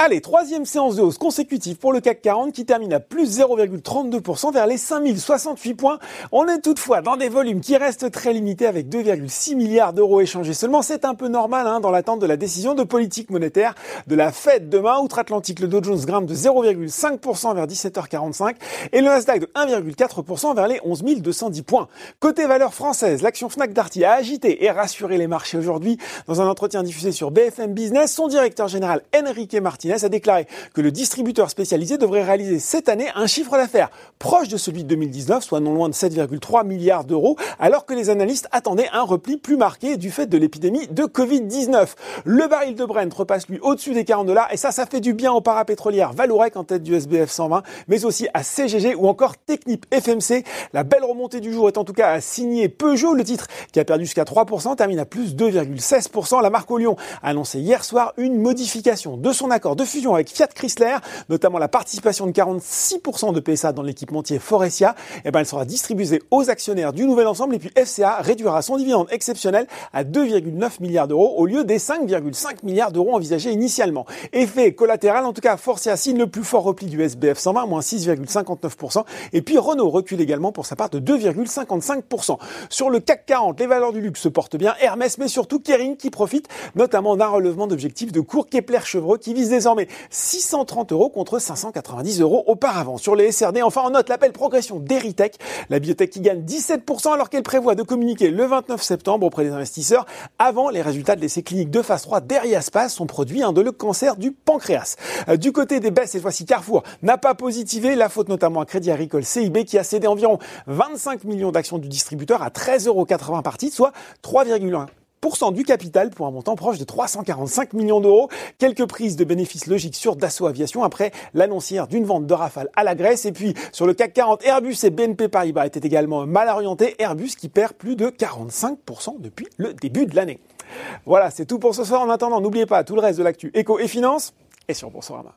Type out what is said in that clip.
Allez, troisième séance de hausse consécutive pour le CAC 40 qui termine à plus 0,32% vers les 5068 points. On est toutefois dans des volumes qui restent très limités avec 2,6 milliards d'euros échangés seulement. C'est un peu normal hein, dans l'attente de la décision de politique monétaire de la Fed demain. Outre-Atlantique, le Dow Jones grimpe de 0,5% vers 17h45 et le Nasdaq de 1,4% vers les 11 210 points. Côté valeur française, l'action Fnac Darty a agité et rassuré les marchés aujourd'hui. Dans un entretien diffusé sur BFM Business, son directeur général Enrique Martinez a déclaré que le distributeur spécialisé devrait réaliser cette année un chiffre d'affaires proche de celui de 2019, soit non loin de 7,3 milliards d'euros, alors que les analystes attendaient un repli plus marqué du fait de l'épidémie de Covid-19. Le baril de Brent repasse lui au-dessus des 40 dollars et ça, ça fait du bien aux parapétrolières Valorec en tête du SBF 120, mais aussi à CGG ou encore Technip FMC. La belle remontée du jour est en tout cas à signer Peugeot, le titre qui a perdu jusqu'à 3%, termine à plus 2,16%. La marque au Lyon a annoncé hier soir une modification de son accord de fusion avec Fiat Chrysler, notamment la participation de 46% de PSA dans l'équipementier Forestia, eh ben elle sera distribuée aux actionnaires du nouvel ensemble et puis FCA réduira son dividende exceptionnel à 2,9 milliards d'euros au lieu des 5,5 milliards d'euros envisagés initialement. Effet collatéral, en tout cas, Forcia signe le plus fort repli du SBF 120, moins 6,59%. Et puis Renault recule également pour sa part de 2,55%. Sur le CAC 40, les valeurs du luxe se portent bien. Hermès, mais surtout Kering qui profite notamment d'un relevement d'objectifs de cours Kepler-Chevreux qui vise désormais désormais 630 euros contre 590 euros auparavant. Sur les SRD, enfin on note l'appel progression d'Eritech, la biotech qui gagne 17% alors qu'elle prévoit de communiquer le 29 septembre auprès des investisseurs avant les résultats de l'essai clinique de phase 3 d'Eriaspas, son produit de le cancer du pancréas. Euh, du côté des baisses, cette fois-ci Carrefour n'a pas positivé, la faute notamment à Crédit Agricole CIB qui a cédé environ 25 millions d'actions du distributeur à 13,80 euros par titre, soit 3,1 du capital pour un montant proche de 345 millions d'euros. Quelques prises de bénéfices logiques sur Dassault Aviation après l'annoncière d'une vente de Rafale à la Grèce. Et puis sur le CAC 40, Airbus et BNP Paribas étaient également mal orientés. Airbus qui perd plus de 45% depuis le début de l'année. Voilà, c'est tout pour ce soir. En attendant, n'oubliez pas tout le reste de l'actu éco et finance et sur Boursorama.